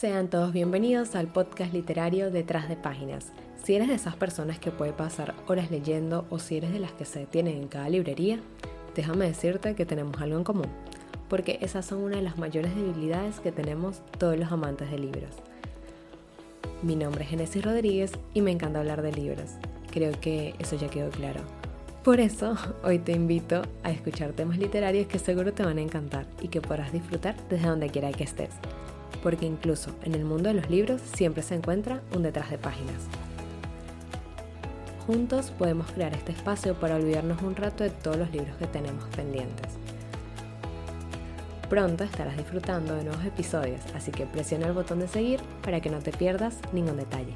Sean todos bienvenidos al podcast literario Detrás de Páginas. Si eres de esas personas que puede pasar horas leyendo o si eres de las que se detienen en cada librería, déjame decirte que tenemos algo en común, porque esas son una de las mayores debilidades que tenemos todos los amantes de libros. Mi nombre es Genesis Rodríguez y me encanta hablar de libros. Creo que eso ya quedó claro. Por eso, hoy te invito a escuchar temas literarios que seguro te van a encantar y que podrás disfrutar desde donde quiera que estés. Porque incluso en el mundo de los libros siempre se encuentra un detrás de páginas. Juntos podemos crear este espacio para olvidarnos un rato de todos los libros que tenemos pendientes. Pronto estarás disfrutando de nuevos episodios, así que presiona el botón de seguir para que no te pierdas ningún detalle.